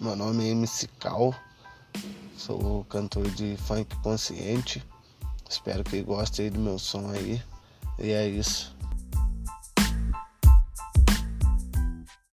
Meu nome é MC Cal, sou cantor de funk consciente. Espero que gostem do meu som aí. E é isso.